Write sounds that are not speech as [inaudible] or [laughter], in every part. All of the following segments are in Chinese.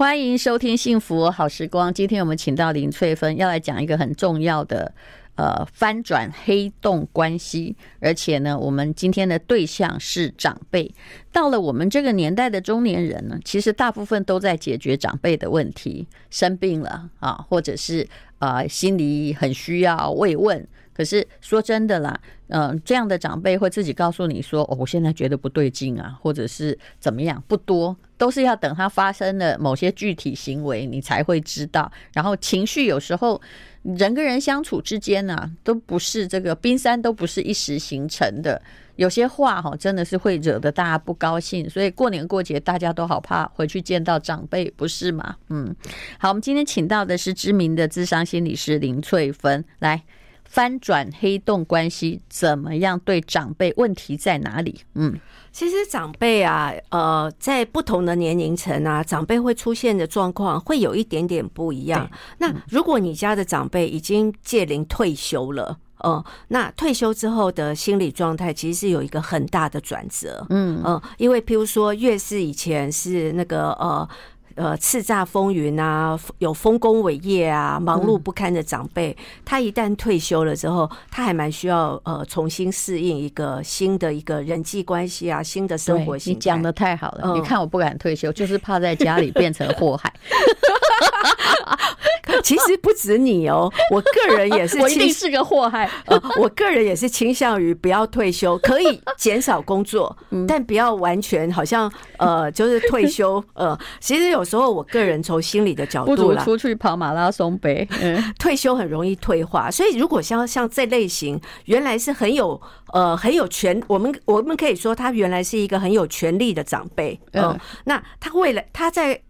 欢迎收听《幸福好时光》。今天我们请到林翠芬，要来讲一个很重要的呃翻转黑洞关系。而且呢，我们今天的对象是长辈。到了我们这个年代的中年人呢，其实大部分都在解决长辈的问题，生病了啊，或者是啊、呃、心里很需要慰问。可是说真的啦，嗯、这样的长辈会自己告诉你说：“哦，我现在觉得不对劲啊，或者是怎么样？”不多，都是要等他发生了某些具体行为，你才会知道。然后情绪有时候人跟人相处之间呢、都不是这个冰山都不是一时形成的。有些话哈，真的是会惹得大家不高兴。所以过年过节大家都好怕回去见到长辈，不是吗？嗯，好，我们今天请到的是知名的智商心理师林翠芬来。翻转黑洞关系怎么样？对长辈问题在哪里？嗯，其实长辈啊，呃，在不同的年龄层啊，长辈会出现的状况会有一点点不一样。那如果你家的长辈已经届龄退休了，呃，那退休之后的心理状态其实是有一个很大的转折。嗯嗯，因为譬如说，越是以前是那个呃。呃，叱咤风云啊，有丰功伟业啊，忙碌不堪的长辈，嗯、他一旦退休了之后，他还蛮需要呃重新适应一个新的一个人际关系啊，新的生活。你讲的太好了，嗯、你看我不敢退休，就是怕在家里变成祸害。[laughs] 其实不止你哦，我个人也是，[laughs] 我一定是个祸害。呃，我个人也是倾向于不要退休，[laughs] 可以减少工作，但不要完全好像呃，就是退休。呃，其实有时候我个人从心理的角度来，出去跑马拉松呗。嗯，退休很容易退化，所以如果像像这类型，原来是很有呃很有权，我们我们可以说他原来是一个很有权力的长辈。嗯，那他为了他在。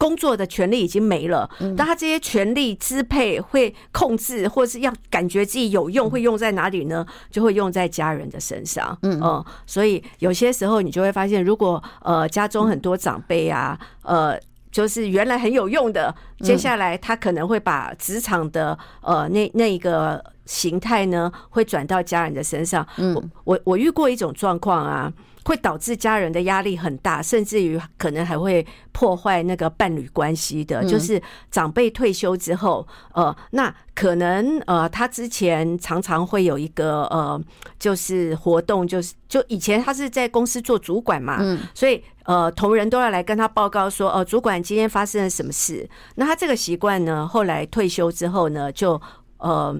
工作的权利已经没了，但他这些权力支配会控制，或是要感觉自己有用，会用在哪里呢？就会用在家人的身上。嗯，所以有些时候你就会发现，如果呃家中很多长辈啊，呃，就是原来很有用的，接下来他可能会把职场的呃那那一个形态呢，会转到家人的身上。我我我遇过一种状况啊。会导致家人的压力很大，甚至于可能还会破坏那个伴侣关系的。就是长辈退休之后，呃，那可能呃，他之前常常会有一个呃，就是活动，就是就以前他是在公司做主管嘛，嗯，所以呃，同仁都要来跟他报告说，呃，主管今天发生了什么事。那他这个习惯呢，后来退休之后呢，就呃。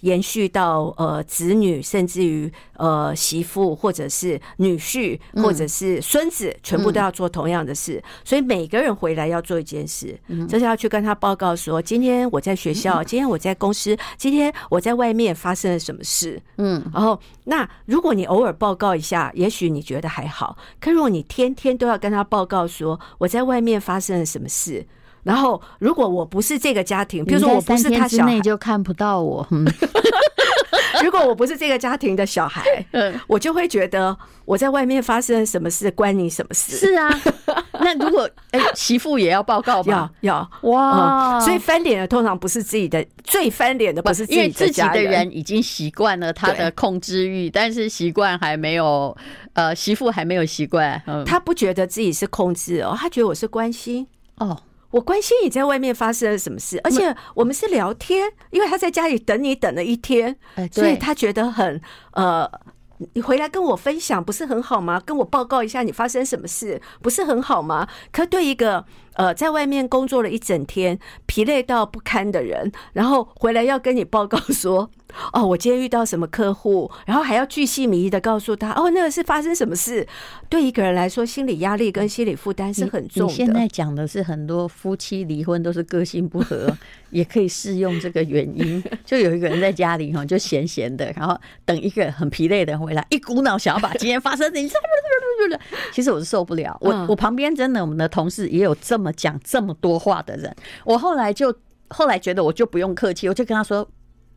延续到呃子女，甚至于呃媳妇，或者是女婿，或者是孙子，全部都要做同样的事。所以每个人回来要做一件事，就是要去跟他报告说：今天我在学校，今天我在公司，今天我在外面发生了什么事。嗯，然后那如果你偶尔报告一下，也许你觉得还好。可如果你天天都要跟他报告说我在外面发生了什么事。然后，如果我不是这个家庭，比如说我不是他小孩，就看不到我。[laughs] 如果我不是这个家庭的小孩，[laughs] 我就会觉得我在外面发生什么事关你什么事？是啊，[laughs] 那如果哎媳妇也要报告吧？要要哇！所以翻脸的通常不是自己的，最翻脸的不是自己的，因为自己的人已经习惯了他的控制欲，但是习惯还没有呃媳妇还没有习惯，嗯他不觉得自己是控制哦，他觉得我是关心哦。我关心你在外面发生了什么事，而且我们是聊天，因为他在家里等你等了一天，所以他觉得很呃，你回来跟我分享不是很好吗？跟我报告一下你发生什么事不是很好吗？可对一个呃在外面工作了一整天疲累到不堪的人，然后回来要跟你报告说。[laughs] 哦，我今天遇到什么客户，然后还要巨细靡遗的告诉他，哦，那个是发生什么事？对一个人来说，心理压力跟心理负担是很重的。你现在讲的是很多夫妻离婚都是个性不合，[laughs] 也可以适用这个原因。就有一个人在家里哈，就闲闲的，然后等一个很疲累的人回来，一股脑想要把今天发生的，你其实我是受不了。我我旁边真的，我们的同事也有这么讲这么多话的人。我后来就后来觉得我就不用客气，我就跟他说。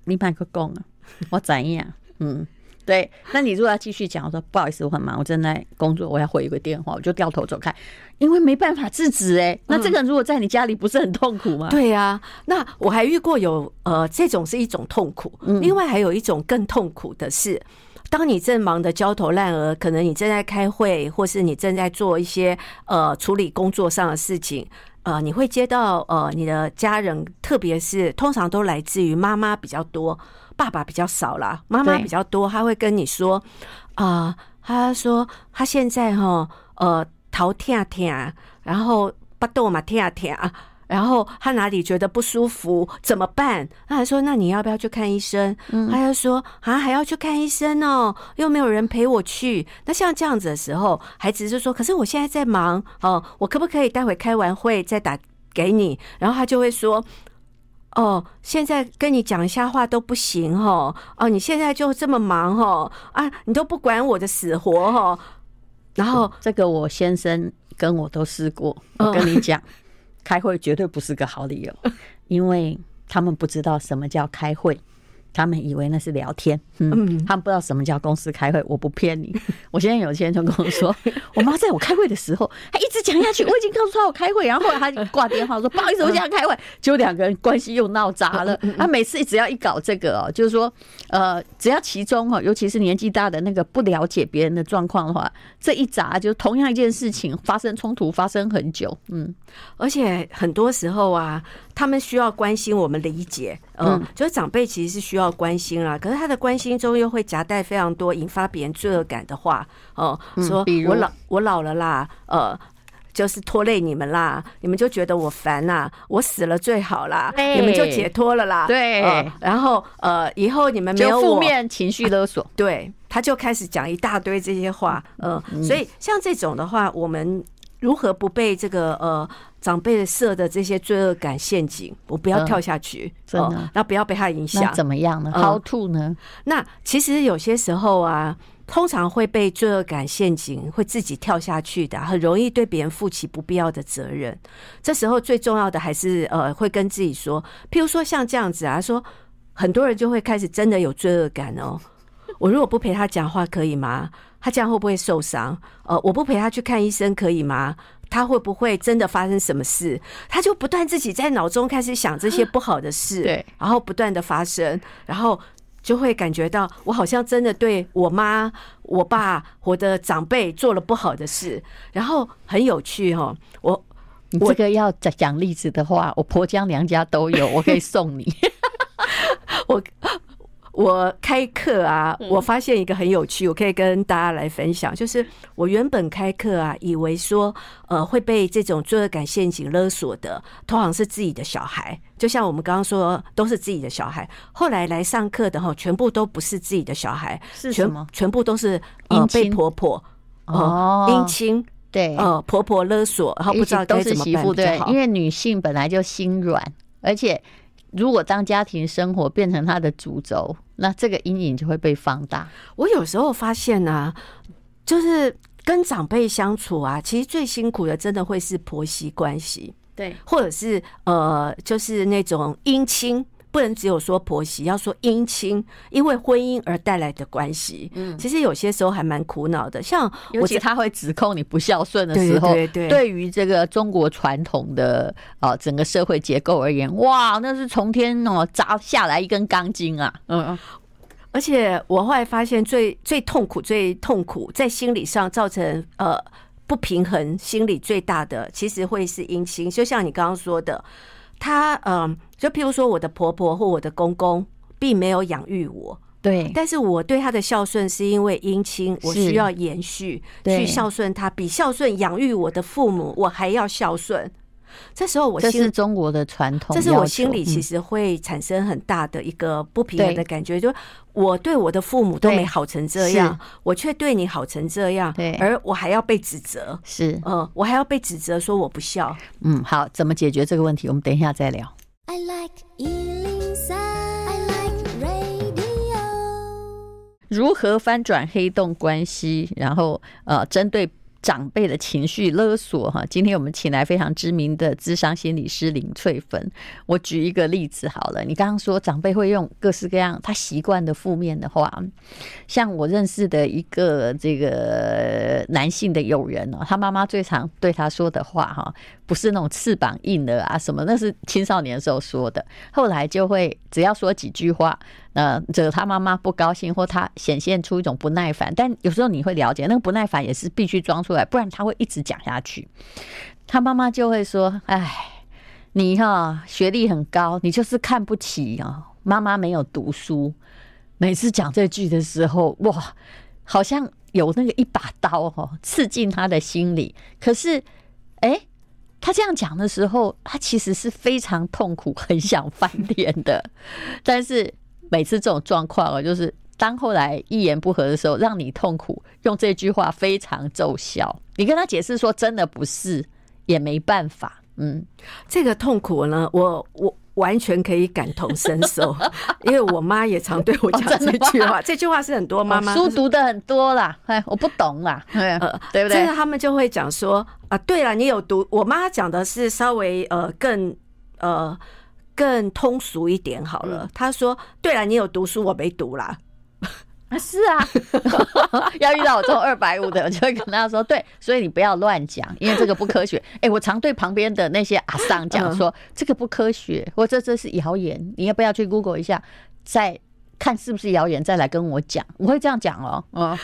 你买个工啊，我怎样？嗯，对。那你如果要继续讲，我说不好意思，我很忙，我正在工作，我要回一个电话，我就掉头走开，因为没办法制止。哎，那这个人如果在你家里，不是很痛苦吗？嗯、对呀、啊，那我还遇过有呃，这种是一种痛苦，另外还有一种更痛苦的是，当你正忙得焦头烂额，可能你正在开会，或是你正在做一些呃处理工作上的事情，呃，你会接到呃，你的家人，特别是通常都来自于妈妈比较多，爸爸比较少啦。妈妈比较多，他会跟你说啊、呃，他说他现在哈呃头痛痛，然后巴肚嘛痛痛。然后他哪里觉得不舒服怎么办？他还说：“那你要不要去看医生？”嗯、他就说：“啊，还要去看医生哦，又没有人陪我去。”那像这样子的时候，孩子就说：“可是我现在在忙哦，我可不可以待会开完会再打给你？”然后他就会说：“哦，现在跟你讲一下话都不行哦，哦，你现在就这么忙哦，啊，你都不管我的死活哦。”然后这个我先生跟我都试过，我跟你讲。开会绝对不是个好理由，因为他们不知道什么叫开会。他们以为那是聊天，嗯，他们不知道什么叫公司开会。我不骗你，[laughs] 我现在有些人就跟我说，[laughs] 我妈在我开会的时候，她一直讲下去。我已经告诉她我开会，然后后来她挂电话说不好意思，我现在开会。结果两个人关系又闹砸了。他每次只要一搞这个哦，就是说，呃，只要其中哦，尤其是年纪大的那个不了解别人的状况的话，这一砸就同样一件事情发生冲突，发生很久。嗯，而且很多时候啊。他们需要关心，我们理解，嗯，就是长辈其实是需要关心啦。可是他的关心中又会夹带非常多引发别人罪恶感的话，哦，说我老我老了啦，呃，就是拖累你们啦，你们就觉得我烦啦，我死了最好啦，你们就解脱了啦，对。然后呃，以后你们没有负面情绪勒索，[laughs] 对，他就开始讲一大堆这些话，嗯，所以像这种的话，我们如何不被这个呃？长辈设的这些罪恶感陷阱，我不要跳下去，真的，然后不要被他影响。怎么样呢？How to 呢？那其实有些时候啊，通常会被罪恶感陷阱，会自己跳下去的，很容易对别人负起不必要的责任。这时候最重要的还是呃，会跟自己说，譬如说像这样子啊，说很多人就会开始真的有罪恶感哦。我如果不陪他讲话可以吗？他这样会不会受伤？呃，我不陪他去看医生可以吗？他会不会真的发生什么事？他就不断自己在脑中开始想这些不好的事，对，然后不断的发生，然后就会感觉到我好像真的对我妈、我爸、我的长辈做了不好的事，然后很有趣哦。我你这个要讲例子的话，我婆家娘家都有，我可以送你。[laughs] [laughs] 我。我开课啊，我发现一个很有趣，我可以跟大家来分享。就是我原本开课啊，以为说呃会被这种罪恶感陷阱勒索的，通常是自己的小孩。就像我们刚刚说，都是自己的小孩。后来来上课的哈，全部都不是自己的小孩，是什么？全部都是呃被婆婆哦姻亲对呃婆婆勒索，然后不知道该怎么办比较好。因为女性本来就心软，而且。如果当家庭生活变成他的主轴，那这个阴影就会被放大。我有时候发现呢、啊，就是跟长辈相处啊，其实最辛苦的真的会是婆媳关系，对，或者是呃，就是那种姻亲。不能只有说婆媳，要说姻亲，因为婚姻而带来的关系。嗯，其实有些时候还蛮苦恼的。像尤其他会指控你不孝顺的时候，对对对，对于这个中国传统的啊整个社会结构而言，哇，那是从天哦砸下来一根钢筋啊！嗯嗯，而且我后来发现最，最最痛苦、最痛苦，在心理上造成呃不平衡，心理最大的其实会是姻亲。就像你刚刚说的。他嗯，就譬如说，我的婆婆或我的公公并没有养育我，对，但是我对他的孝顺是因为姻亲，我需要延续去孝顺他，比孝顺养育我的父母我还要孝顺。这时候我心，这是中国的传统，这是我心里其实会产生很大的一个不平衡的感觉，就我对我的父母都没好成这样，我却对你好成这样，对，而我还要被指责，是，嗯，我还要被指责说我不孝，嗯，好，怎么解决这个问题？我们等一下再聊。I like 如何翻转黑洞关系？然后呃，针对。长辈的情绪勒索，哈，今天我们请来非常知名的智商心理师林翠芬。我举一个例子好了，你刚刚说长辈会用各式各样他习惯的负面的话，像我认识的一个这个男性的友人哦，他妈妈最常对他说的话，哈，不是那种翅膀硬了啊什么，那是青少年的时候说的，后来就会只要说几句话。呃，惹他妈妈不高兴，或他显现出一种不耐烦，但有时候你会了解，那个不耐烦也是必须装出来，不然他会一直讲下去。他妈妈就会说：“哎，你哈学历很高，你就是看不起啊，妈妈没有读书。”每次讲这句的时候，哇，好像有那个一把刀哈刺进他的心里。可是，哎，他这样讲的时候，他其实是非常痛苦，很想翻脸的。但是每次这种状况啊，就是当后来一言不合的时候，让你痛苦，用这句话非常奏效。你跟他解释说，真的不是，也没办法。嗯，这个痛苦呢，我我。完全可以感同身受，[laughs] 因为我妈也常对我讲这句话。这句话是很多妈妈书读的很多啦，哎，我不懂啦，呃，对不对？他们就会讲说啊，对了，你有读。我妈讲的是稍微呃更呃更通俗一点好了。他说，对了，你有读书，我没读啦。啊，是啊，[laughs] 要遇到我这种二百五的，我就会跟他说，对，所以你不要乱讲，因为这个不科学。哎、欸，我常对旁边的那些阿桑讲说，这个不科学，或这这是谣言，你要不要去 Google 一下，再看是不是谣言，再来跟我讲。我会这样讲哦，嗯，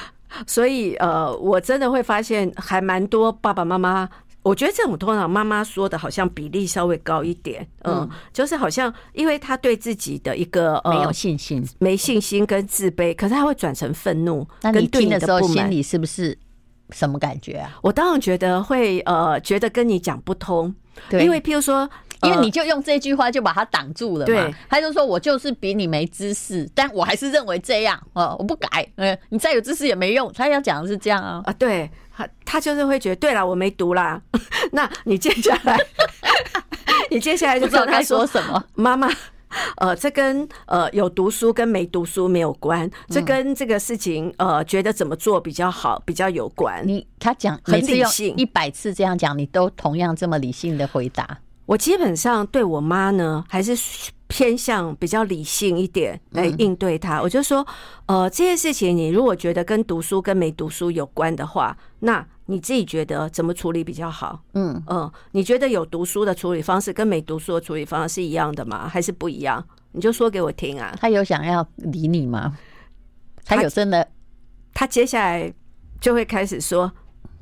所以呃，我真的会发现还蛮多爸爸妈妈。我觉得这种通常妈妈说的好像比例稍微高一点，嗯，就是好像因为他对自己的一个没有信心、没信心跟自卑，可是他会转成愤怒。那你听的时候心里是不是什么感觉啊？我当然觉得会，呃，觉得跟你讲不通，对，因为譬如说，因为你就用这句话就把他挡住了嘛，对，他就说我就是比你没知识，但我还是认为这样，哦，我不改，嗯，你再有知识也没用。他要讲的是这样啊，啊，对。他他就是会觉得，对了，我没读啦。[laughs] 那你接下来，[laughs] 你接下来就知道他说什么。妈妈，呃，这跟呃有读书跟没读书没有关，这跟这个事情呃觉得怎么做比较好比较有关。你他讲很理性，一百次这样讲，你都同样这么理性的回答。我基本上对我妈呢，还是偏向比较理性一点来应对她。我就说，呃，这件事情你如果觉得跟读书跟没读书有关的话，那你自己觉得怎么处理比较好？嗯嗯，你觉得有读书的处理方式跟没读书的处理方式是一样的吗？还是不一样？你就说给我听啊。他有想要理你吗？他有真的？他，他接下来就会开始说：“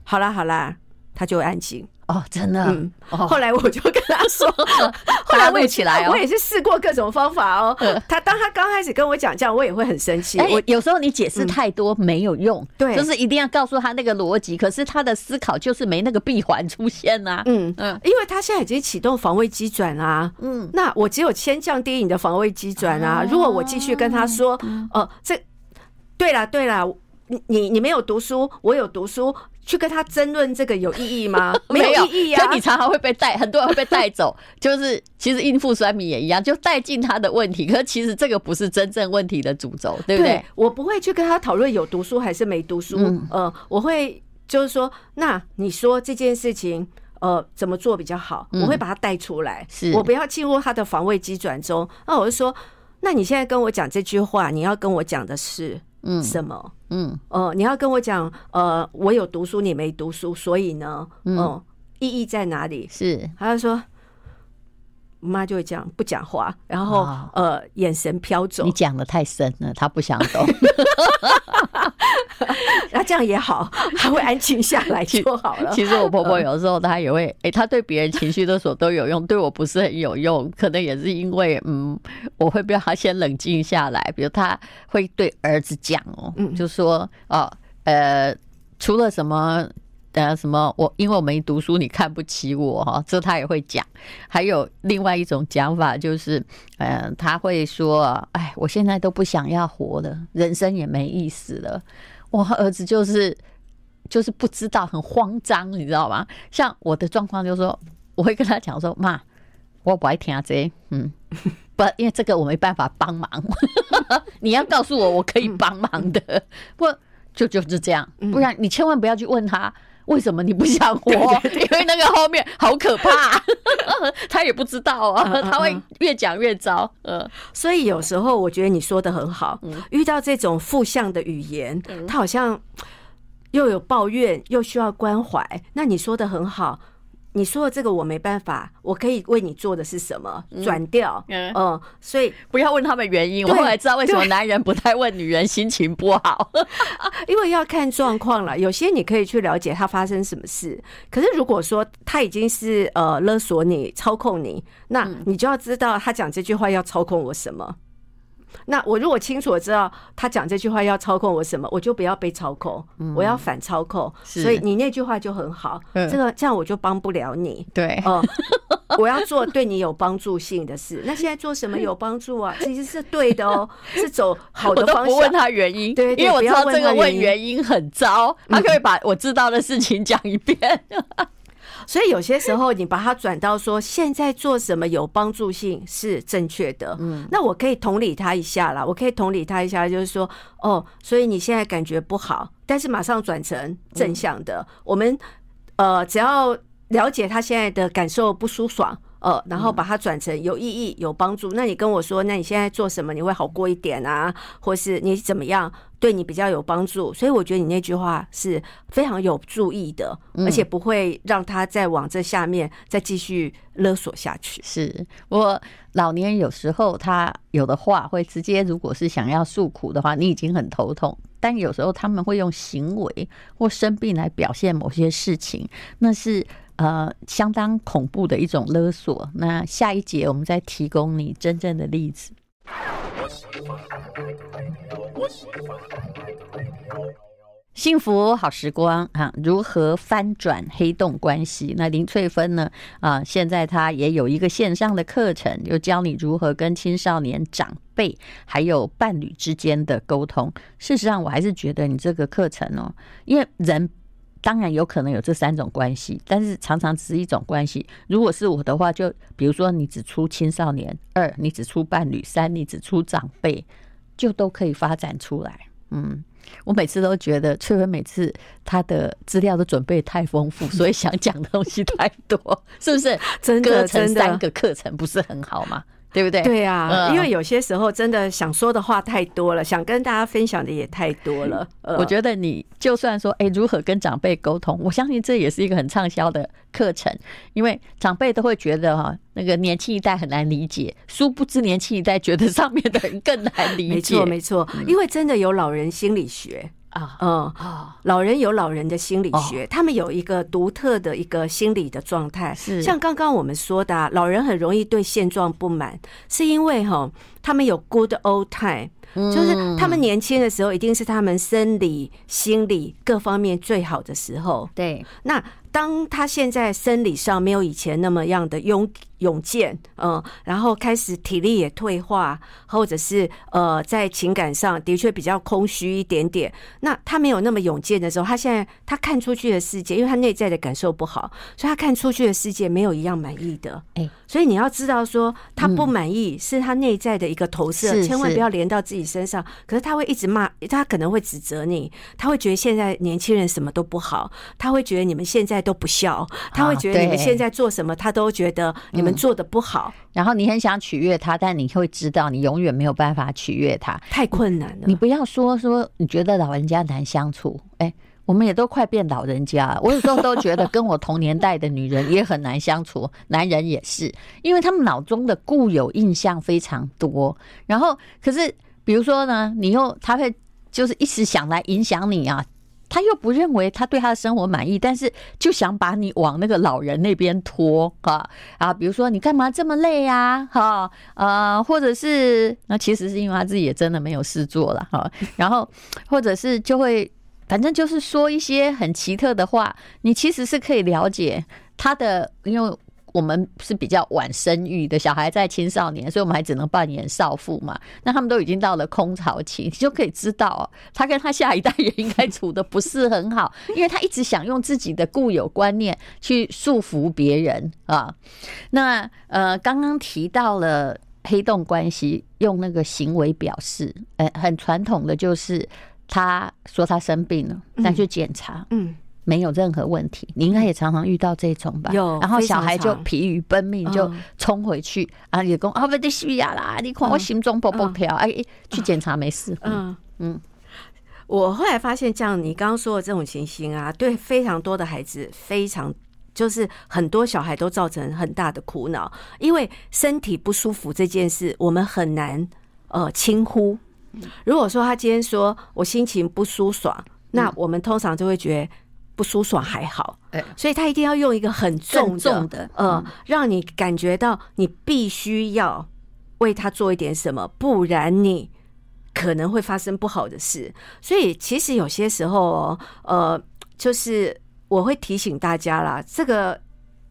好啦好啦。”他就会安静。哦，真的。嗯，后来我就跟他说，[laughs] 后来我也起来，我也是试过各种方法哦。他当他刚开始跟我讲这样，我也会很生气。我有时候你解释太多没有用，对，就是一定要告诉他那个逻辑。可是他的思考就是没那个闭环出现啊。嗯嗯，因为他现在已经启动防卫机转啊。嗯，那我只有先降低你的防卫机转啊。如果我继续跟他说，哦，这对了对了，你你你没有读书，我有读书。去跟他争论这个有意义吗？[laughs] 没有意义呀。可你常常会被带，很多人会被带走。就是其实应付酸民也一样，就带进他的问题。可是其实这个不是真正问题的主轴，对不对？对，我不会去跟他讨论有读书还是没读书。嗯，呃，我会就是说，那你说这件事情，呃，怎么做比较好？我会把它带出来，是我不要进入他的防卫机转中。那我就说，那你现在跟我讲这句话，你要跟我讲的是。嗯，什么？嗯，哦、呃，你要跟我讲，呃，我有读书，你没读书，所以呢，嗯、呃，意义在哪里？是，他就说，妈就会这样不讲话，然后、哦、呃，眼神飘走。你讲的太深了，他不想懂。[laughs] 那这样也好，他会安静下来 [laughs] 就好了。其实我婆婆有时候她也会，哎、欸，她对别人情绪勒索都有用，对我不是很有用。可能也是因为，嗯，我会让她先冷静下来。比如她会对儿子讲哦，就说哦，呃，除了什么呃什么，我因为我没读书，你看不起我哈，这他也会讲。还有另外一种讲法就是，嗯、呃，他会说，哎，我现在都不想要活了，人生也没意思了。我儿子就是就是不知道，很慌张，你知道吗？像我的状况，就是说我会跟他讲说：“妈，我不爱听这个，嗯，不，因为这个我没办法帮忙。[laughs] 你要告诉我，我可以帮忙的。不，就就是这样，不然你千万不要去问他为什么你不想活，因为那个后面好可怕，[laughs] 他也不知道啊，他会越讲越糟。嗯，所以有时候我觉得你说的很好，遇到这种负向的语言，他好像又有抱怨，又需要关怀。那你说的很好。你说的这个我没办法，我可以为你做的是什么？转掉，嗯，嗯，所以不要问他们原因。我后来知道为什么男人不太问女人心情不好，[laughs] 因为要看状况了。有些你可以去了解他发生什么事，可是如果说他已经是呃勒索你、操控你，那你就要知道他讲这句话要操控我什么。那我如果清楚的知道他讲这句话要操控我什么，我就不要被操控，嗯、我要反操控。所以你那句话就很好，这个这样我就帮不了你。对，哦、呃，我要做对你有帮助性的事。那现在做什么有帮助啊？[laughs] 其实是对的哦，是走好的方向。我都不问他原因，对，因为我知道这个问原因很糟，他可以把我知道的事情讲一遍。所以有些时候，你把它转到说，现在做什么有帮助性是正确的。嗯，那我可以同理他一下啦，我可以同理他一下，就是说，哦，所以你现在感觉不好，但是马上转成正向的。我们呃，只要了解他现在的感受不舒爽。呃，然后把它转成有意义、有帮助。那你跟我说，那你现在做什么？你会好过一点啊？或是你怎么样对你比较有帮助？所以我觉得你那句话是非常有注意的，而且不会让他再往这下面再继续勒索下去。是我老年人有时候他有的话会直接，如果是想要诉苦的话，你已经很头痛。但有时候他们会用行为或生病来表现某些事情，那是。呃，相当恐怖的一种勒索。那下一节我们再提供你真正的例子。幸福好时光啊，如何翻转黑洞关系？那林翠芬呢？啊，现在她也有一个线上的课程，就教你如何跟青少年长辈还有伴侣之间的沟通。事实上，我还是觉得你这个课程哦，因为人。当然有可能有这三种关系，但是常常只是一种关系。如果是我的话，就比如说你只出青少年，二你只出伴侣，三你只出长辈，就都可以发展出来。嗯，我每次都觉得翠芬每次她的资料都准备太丰富，所以想讲的东西太多，[laughs] 是不是？真的，割成三个课程不是很好吗？对不对？对啊，因为有些时候真的想说的话太多了，想跟大家分享的也太多了。[laughs] 我觉得你就算说，哎，如何跟长辈沟通，我相信这也是一个很畅销的课程，因为长辈都会觉得哈，那个年轻一代很难理解，殊不知年轻一代觉得上面的人更难理解。没错，没错，因为真的有老人心理学。啊，嗯，老人有老人的心理学，他们有一个独特的一个心理的状态。是。像刚刚我们说的，老人很容易对现状不满，是因为哈，他们有 good old time，就是他们年轻的时候，一定是他们生理、心理各方面最好的时候。对，那当他现在生理上没有以前那么样的勇。勇健，嗯，然后开始体力也退化，或者是呃，在情感上的确比较空虚一点点。那他没有那么勇健的时候，他现在他看出去的世界，因为他内在的感受不好，所以他看出去的世界没有一样满意的。哎，所以你要知道说，他不满意是他内在的一个投射，千万不要连到自己身上。可是他会一直骂，他可能会指责你，他会觉得现在年轻人什么都不好，他会觉得你们现在都不孝，他会觉得你们现在做什么，他都觉得你们。做的不好，然后你很想取悦他，但你会知道你永远没有办法取悦他，太困难了。你不要说说你觉得老人家难相处，哎，我们也都快变老人家了。我有时候都觉得跟我同年代的女人也很难相处，[laughs] 男人也是，因为他们脑中的固有印象非常多。然后，可是比如说呢，你又他会就是一直想来影响你啊。他又不认为他对他的生活满意，但是就想把你往那个老人那边拖啊啊！比如说你干嘛这么累呀？哈呃，或者是那其实是因为他自己也真的没有事做了哈。然后或者是就会反正就是说一些很奇特的话，你其实是可以了解他的，因为。我们是比较晚生育的小孩，在青少年，所以我们还只能扮演少妇嘛。那他们都已经到了空巢期，你就可以知道，他跟他下一代也应该处的不是很好，因为他一直想用自己的固有观念去束缚别人啊。那呃，刚刚提到了黑洞关系，用那个行为表示，呃，很传统的就是他说他生病了，再去检查，嗯。没有任何问题，你应该也常常遇到这种吧？有，然后小孩就疲于奔命，就冲回去啊！你讲啊，不得需要啦！你看我心中蹦蹦跳，哎，去检查没事。嗯嗯，我后来发现，这样你刚刚说的这种情形啊，对非常多的孩子非常就是很多小孩都造成很大的苦恼，因为身体不舒服这件事，我们很难呃轻忽。如果说他今天说我心情不舒爽，那我们通常就会觉得不舒爽还好，所以他一定要用一个很重的呃，让你感觉到你必须要为他做一点什么，不然你可能会发生不好的事。所以其实有些时候，呃，就是。我会提醒大家啦，这个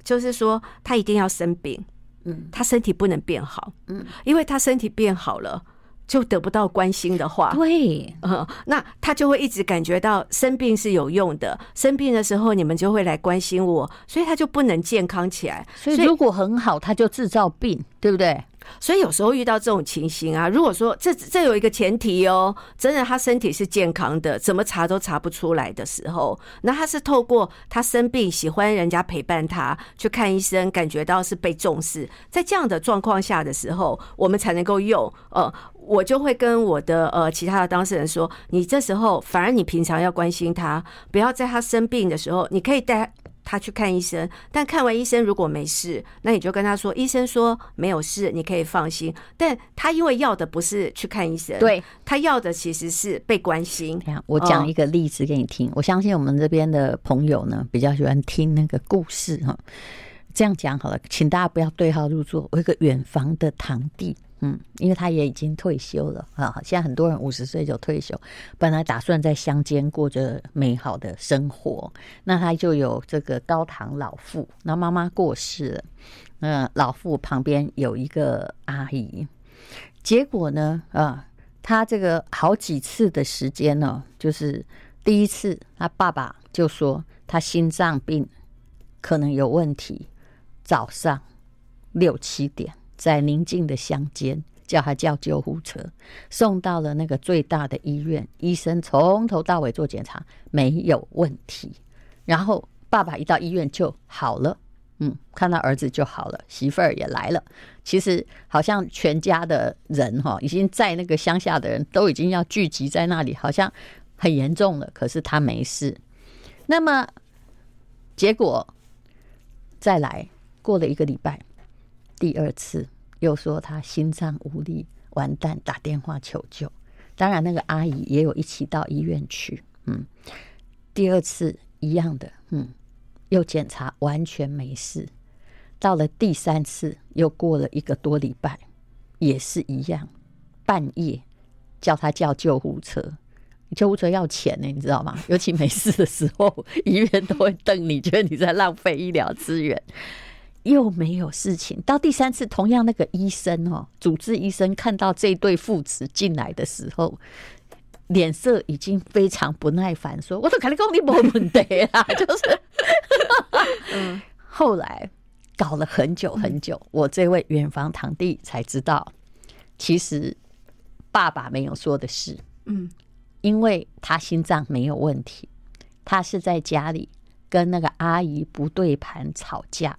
就是说，他一定要生病，嗯，他身体不能变好，嗯，因为他身体变好了，就得不到关心的话，对，嗯，那他就会一直感觉到生病是有用的，生病的时候你们就会来关心我，所以他就不能健康起来。所以如果很好，他就制造病，对不对？所以有时候遇到这种情形啊，如果说这这有一个前提哦，真的他身体是健康的，怎么查都查不出来的时候，那他是透过他生病喜欢人家陪伴他去看医生，感觉到是被重视，在这样的状况下的时候，我们才能够用呃，我就会跟我的呃其他的当事人说，你这时候反而你平常要关心他，不要在他生病的时候，你可以带。他去看医生，但看完医生如果没事，那你就跟他说，医生说没有事，你可以放心。但他因为要的不是去看医生，对，他要的其实是被关心。我讲一个例子给你听，我相信我们这边的朋友呢比较喜欢听那个故事哈。这样讲好了，请大家不要对号入座。我有个远房的堂弟。嗯，因为他也已经退休了啊，现在很多人五十岁就退休，本来打算在乡间过着美好的生活，那他就有这个高堂老父，那妈妈过世了，嗯，老父旁边有一个阿姨，结果呢，啊，他这个好几次的时间呢，就是第一次他爸爸就说他心脏病可能有问题，早上六七点。在宁静的乡间，叫他叫救护车，送到了那个最大的医院。医生从头到尾做检查，没有问题。然后爸爸一到医院就好了，嗯，看到儿子就好了，媳妇儿也来了。其实好像全家的人哈，已经在那个乡下的人都已经要聚集在那里，好像很严重了。可是他没事。那么结果再来过了一个礼拜。第二次又说他心脏无力，完蛋，打电话求救。当然，那个阿姨也有一起到医院去。嗯，第二次一样的，嗯，又检查完全没事。到了第三次，又过了一个多礼拜，也是一样，半夜叫他叫救护车，救护车要钱呢，你知道吗？尤其没事的时候，[laughs] 医院都会瞪你，觉得你在浪费医疗资源。又没有事情，到第三次，同样那个医生哦，主治医生看到这对父子进来的时候，脸色已经非常不耐烦，说：“我都跟你讲，你没问题啦。[laughs] ”就是，嗯，后来搞了很久很久，我这位远房堂弟才知道，其实爸爸没有说的是，嗯，因为他心脏没有问题，他是在家里跟那个阿姨不对盘吵架。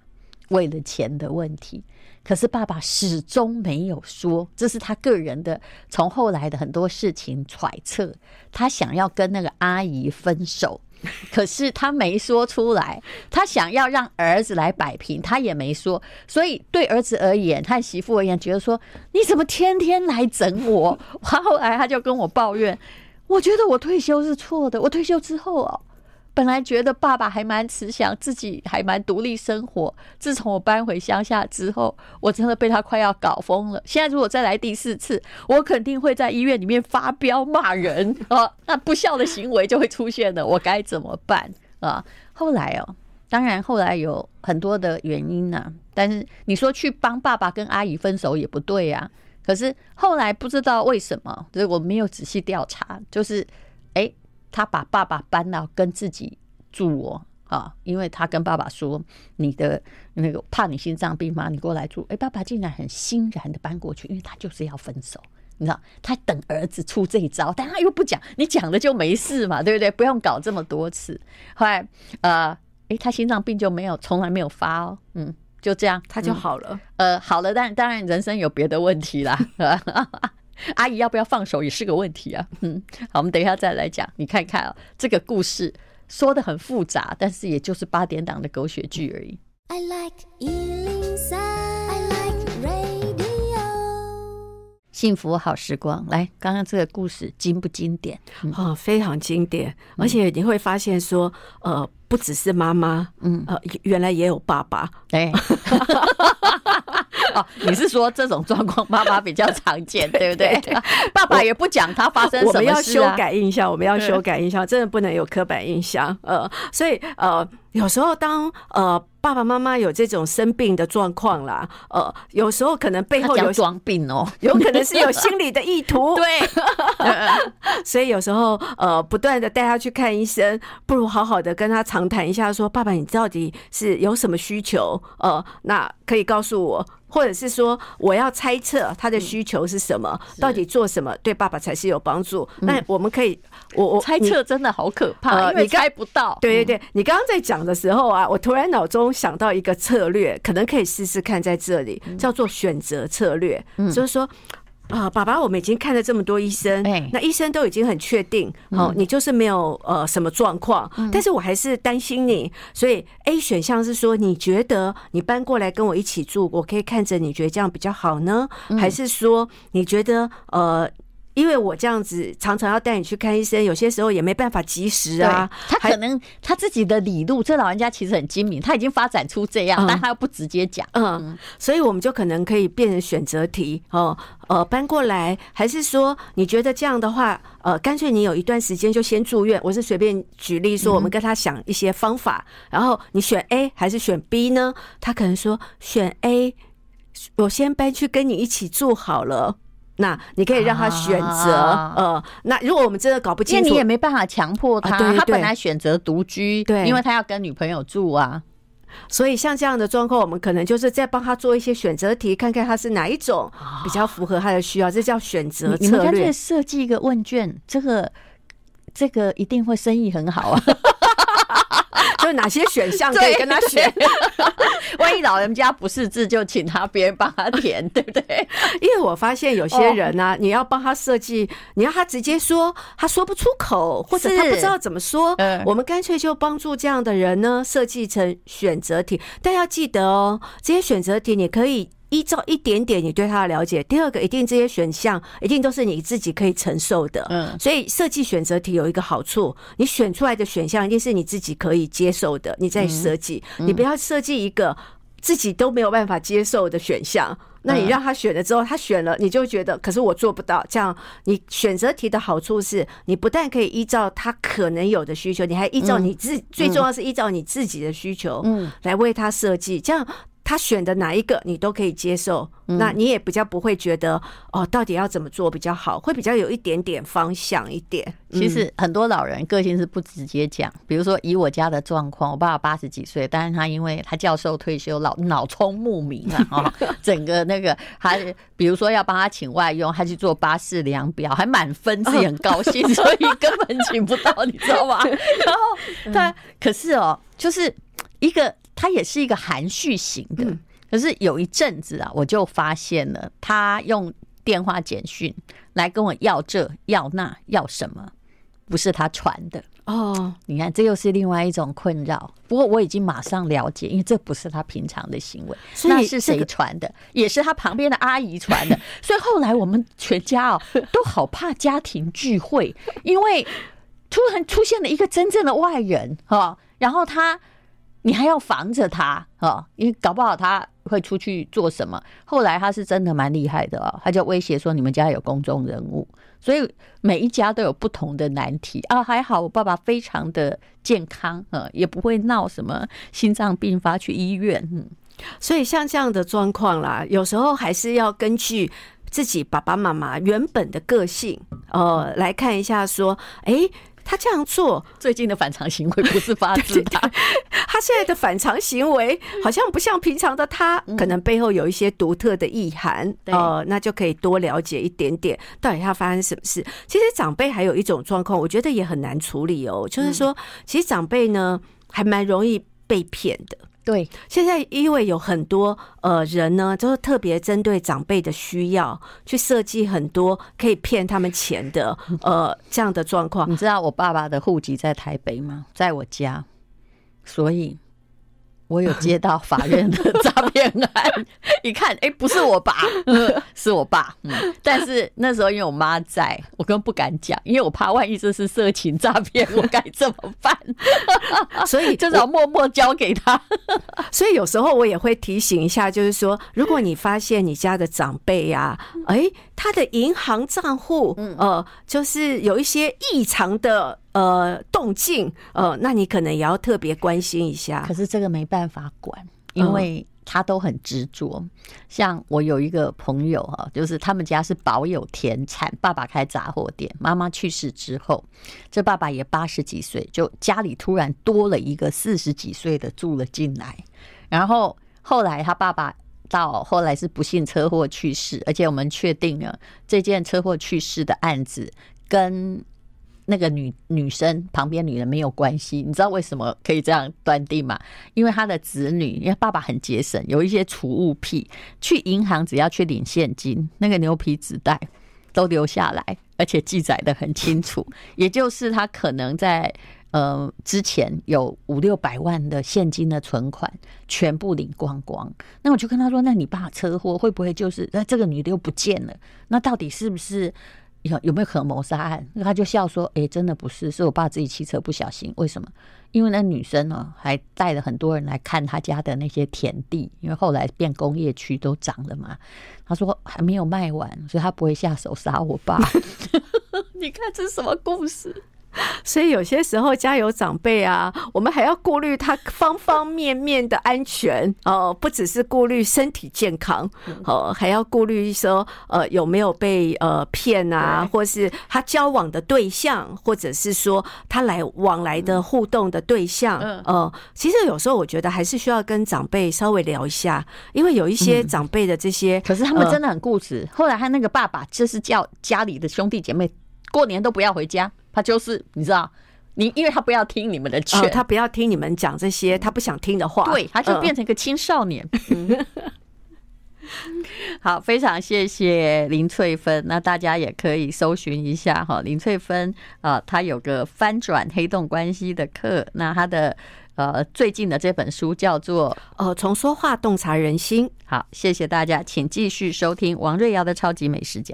为了钱的问题，可是爸爸始终没有说，这是他个人的。从后来的很多事情揣测，他想要跟那个阿姨分手，[laughs] 可是他没说出来。他想要让儿子来摆平，他也没说。所以对儿子而言，他媳妇而言，觉得说你怎么天天来整我？[laughs] 他后来他就跟我抱怨，我觉得我退休是错的。我退休之后哦。本来觉得爸爸还蛮慈祥，自己还蛮独立生活。自从我搬回乡下之后，我真的被他快要搞疯了。现在如果再来第四次，我肯定会在医院里面发飙骂人啊！[laughs] 那不孝的行为就会出现了，我该怎么办啊？后来哦，当然后来有很多的原因呢、但是你说去帮爸爸跟阿姨分手也不对呀、啊。可是后来不知道为什么，所以我没有仔细调查，就是哎。他把爸爸搬到跟自己住哦，啊，因为他跟爸爸说：“你的那个怕你心脏病吗？你过来住。”哎，爸爸竟然很欣然的搬过去，因为他就是要分手，你知道，他等儿子出这一招，但他又不讲，你讲了就没事嘛，对不对？不用搞这么多次。后来，呃，哎，他心脏病就没有，从来没有发哦，嗯，就这样，他就好了，嗯、呃，好了，但当然人生有别的问题啦。[laughs] [laughs] 阿姨要不要放手也是个问题啊。嗯，好，我们等一下再来讲。你看看啊，这个故事说的很复杂，但是也就是八点档的狗血剧而已。I like 103, I like radio 幸福好时光，来，刚刚这个故事经不经典？嗯、哦，非常经典，而且你会发现说，呃，不只是妈妈，嗯，呃，原来也有爸爸，哎，[laughs] 哦，你是说这种状况妈妈比较常见，[laughs] 对不对？[laughs] 爸爸也不讲他发生什么事、啊、我们要修改印象，我们要修改印象，真的不能有刻板印象，呃，所以呃。有时候当呃爸爸妈妈有这种生病的状况啦，呃，有时候可能背后有装病哦，[laughs] 有可能是有心理的意图。[laughs] 对，[laughs] 所以有时候呃不断的带他去看医生，不如好好的跟他长谈一下说，说爸爸你到底是有什么需求？呃，那可以告诉我。或者是说，我要猜测他的需求是什么，到底做什么对爸爸才是有帮助？那我们可以，我我猜测真的好可怕，因为猜不到。对对对，你刚刚在讲的时候啊，我突然脑中想到一个策略，可能可以试试看，在这里叫做选择策略，就是说。啊，爸爸，我们已经看了这么多医生，那医生都已经很确定，哦，你就是没有呃什么状况，但是我还是担心你，所以 A 选项是说，你觉得你搬过来跟我一起住，我可以看着你觉得这样比较好呢，还是说你觉得呃？因为我这样子常常要带你去看医生，有些时候也没办法及时啊。他可能他自己的理路，这老人家其实很精明，他已经发展出这样，但他又不直接讲。嗯，所以我们就可能可以变成选择题哦，呃，搬过来，还是说你觉得这样的话，呃，干脆你有一段时间就先住院。我是随便举例说，我们跟他想一些方法，然后你选 A 还是选 B 呢？他可能说选 A，我先搬去跟你一起住好了。那你可以让他选择，啊、呃，那如果我们真的搞不清楚，你也没办法强迫他。他本来选择独居，对，因为他要跟女朋友住啊。所以像这样的状况，我们可能就是在帮他做一些选择题，看看他是哪一种比较符合他的需要，这叫选择策略。你们干脆设计一个问卷，这个这个一定会生意很好啊。[laughs] [laughs] 就哪些选项可以跟他选？[laughs] 万一老人家不识字，就请他别人帮他填，对不对？因为我发现有些人呢、啊，你要帮他设计，你要他直接说，他说不出口，或者他不知道怎么说，我们干脆就帮助这样的人呢，设计成选择题。但要记得哦，这些选择题你可以。依照一点点你对他的了解，第二个一定这些选项一定都是你自己可以承受的，嗯，所以设计选择题有一个好处，你选出来的选项一定是你自己可以接受的，你再设计，你不要设计一个自己都没有办法接受的选项，那你让他选了之后，他选了，你就觉得可是我做不到，这样你选择题的好处是你不但可以依照他可能有的需求，你还依照你自最重要是依照你自己的需求，嗯，来为他设计，这样。他选的哪一个你都可以接受，那你也比较不会觉得哦，到底要怎么做比较好，会比较有一点点方向一点。其实很多老人个性是不直接讲，比如说以我家的状况，我爸爸八十几岁，但是他因为他教授退休，老脑聪目明啊，哈，[laughs] 整个那个他比如说要帮他请外佣，他去做巴士量表，还满分，自己很高兴，所以根本请不到，你知道吗？[laughs] 然后他可是哦，就是一个。他也是一个含蓄型的，可是有一阵子啊，我就发现了他用电话简讯来跟我要这要那要什么，不是他传的哦。你看，这又是另外一种困扰。不过我已经马上了解，因为这不是他平常的行为，那是谁传的？也是他旁边的阿姨传的。[laughs] 所以后来我们全家哦都好怕家庭聚会，因为突然出现了一个真正的外人哈，然后他。你还要防着他哦，因为搞不好他会出去做什么。后来他是真的蛮厉害的哦，他就威胁说，你们家有公众人物，所以每一家都有不同的难题啊。还好我爸爸非常的健康，呃，也不会闹什么心脏病发去医院。嗯，所以像这样的状况啦，有时候还是要根据自己爸爸妈妈原本的个性，呃，来看一下说，哎。他这样做，最近的反常行为不是发自 [laughs] 他。他现在的反常行为好像不像平常的他，可能背后有一些独特的意涵。呃，那就可以多了解一点点，到底他发生什么事。其实长辈还有一种状况，我觉得也很难处理哦。就是说，其实长辈呢还蛮容易被骗的。对，现在因为有很多呃人呢，就是特别针对长辈的需要，去设计很多可以骗他们钱的 [laughs] 呃这样的状况。你知道我爸爸的户籍在台北吗？在我家，所以。我有接到法院的诈骗案，一看，哎，不是我爸，[laughs] 是我爸。嗯，但是那时候因为我妈在，[laughs] 我根本不敢讲，因为我怕万一这是色情诈骗，我该怎么办？[laughs] 所以就只好默默交给他。所以有时候我也会提醒一下，就是说，如果你发现你家的长辈呀，哎，他的银行账户，呃，就是有一些异常的。呃，动静，呃，那你可能也要特别关心一下。可是这个没办法管，因为他都很执着。像我有一个朋友哈，就是他们家是保有田产，爸爸开杂货店，妈妈去世之后，这爸爸也八十几岁，就家里突然多了一个四十几岁的住了进来。然后后来他爸爸到后来是不幸车祸去世，而且我们确定了这件车祸去世的案子跟。那个女女生旁边女人没有关系，你知道为什么可以这样断定吗？因为他的子女，因为爸爸很节省，有一些储物癖，去银行只要去领现金，那个牛皮纸袋都留下来，而且记载的很清楚。[laughs] 也就是他可能在呃之前有五六百万的现金的存款，全部领光光。那我就跟他说：“那你爸车祸会不会就是那这个女的又不见了？那到底是不是？”有有没有可能谋杀案？那他就笑说：“哎、真的不是，是我爸自己骑车不小心。为什么？因为那女生呢，还带了很多人来看他家的那些田地，因为后来变工业区都涨了嘛。他说还没有卖完，所以他不会下手杀我爸。[laughs] 你看这是什么故事？”所以有些时候家有长辈啊，我们还要顾虑他方方面面的安全哦，不只是顾虑身体健康哦，还要顾虑说呃有没有被呃骗啊，或是他交往的对象，或者是说他来往来的互动的对象。呃，其实有时候我觉得还是需要跟长辈稍微聊一下，因为有一些长辈的这些，可是他们真的很固执。后来他那个爸爸就是叫家里的兄弟姐妹过年都不要回家。他就是你知道，你因为他不要听你们的劝，他不要听你们讲这些他不想听的话，对，他就变成一个青少年。[laughs] 好，非常谢谢林翠芬。那大家也可以搜寻一下哈，林翠芬啊，他有个翻转黑洞关系的课。那她的呃最近的这本书叫做呃从说话洞察人心。好，谢谢大家，请继续收听王瑞瑶的超级美食家。